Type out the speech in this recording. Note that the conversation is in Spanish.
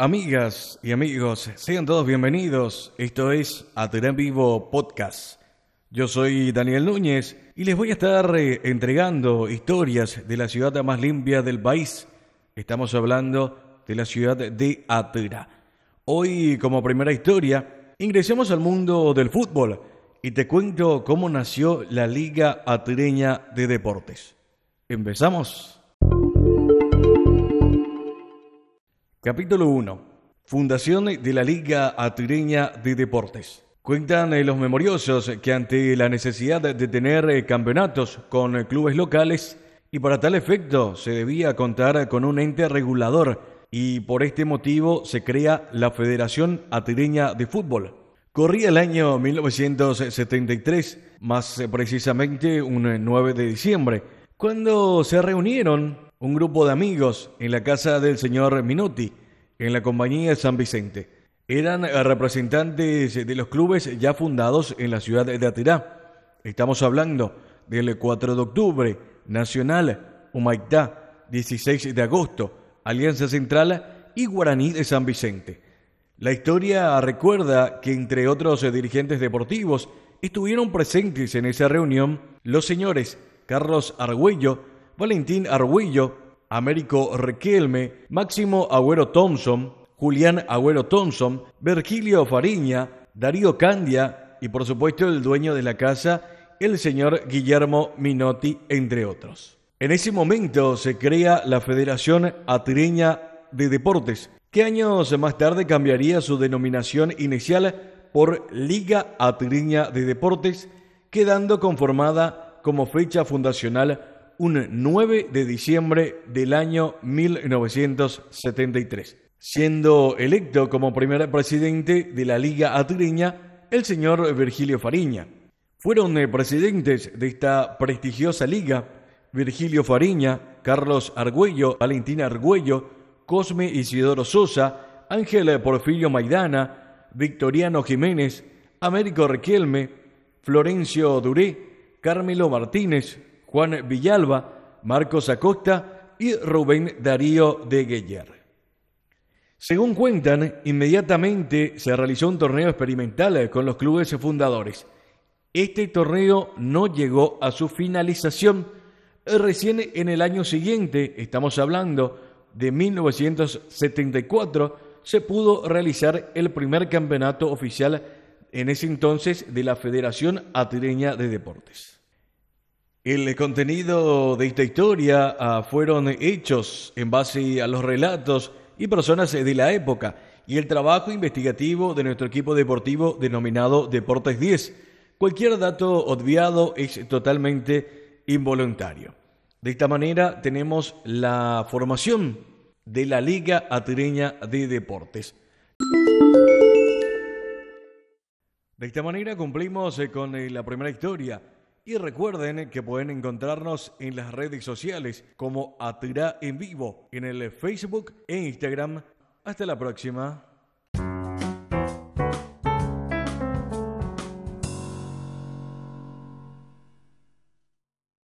Amigas y amigos, sean todos bienvenidos. Esto es Aterán Vivo Podcast. Yo soy Daniel Núñez y les voy a estar eh, entregando historias de la ciudad más limpia del país. Estamos hablando de la ciudad de Atera. Hoy, como primera historia, ingresemos al mundo del fútbol y te cuento cómo nació la Liga Atereña de Deportes. ¿Empezamos? Capítulo 1. Fundación de la Liga Atireña de Deportes. Cuentan eh, los memoriosos que ante la necesidad de tener eh, campeonatos con eh, clubes locales y para tal efecto se debía contar con un ente regulador y por este motivo se crea la Federación Atireña de Fútbol. Corría el año 1973, más precisamente un 9 de diciembre, cuando se reunieron un grupo de amigos en la casa del señor Minotti, en la compañía de San Vicente. Eran representantes de los clubes ya fundados en la ciudad de Atirá. Estamos hablando del 4 de octubre, Nacional, Humaitá, 16 de agosto, Alianza Central y Guaraní de San Vicente. La historia recuerda que entre otros dirigentes deportivos estuvieron presentes en esa reunión los señores Carlos Argüello, Valentín Arguillo, Américo Requelme, Máximo Agüero Thompson, Julián Agüero Thompson, Virgilio Fariña, Darío Candia y por supuesto el dueño de la casa, el señor Guillermo Minotti, entre otros. En ese momento se crea la Federación Atireña de Deportes, que años más tarde cambiaría su denominación inicial por Liga Atireña de Deportes, quedando conformada como fecha fundacional un 9 de diciembre del año 1973, siendo electo como primer presidente de la Liga Atireña el señor Virgilio Fariña. Fueron eh, presidentes de esta prestigiosa liga Virgilio Fariña, Carlos Argüello, Valentina Argüello, Cosme Isidoro Sosa, Ángel Porfirio Maidana, Victoriano Jiménez, Américo Requielme, Florencio Duré, Carmelo Martínez, Juan Villalba, Marcos Acosta y Rubén Darío de Gueyer. Según cuentan, inmediatamente se realizó un torneo experimental con los clubes fundadores. Este torneo no llegó a su finalización. Recién en el año siguiente, estamos hablando de 1974, se pudo realizar el primer campeonato oficial en ese entonces de la Federación Atireña de Deportes. El contenido de esta historia ah, fueron hechos en base a los relatos y personas de la época y el trabajo investigativo de nuestro equipo deportivo denominado Deportes 10. Cualquier dato obviado es totalmente involuntario. De esta manera tenemos la formación de la Liga Atireña de Deportes. De esta manera cumplimos eh, con eh, la primera historia y recuerden que pueden encontrarnos en las redes sociales como Atira en Vivo, en el Facebook e Instagram. Hasta la próxima.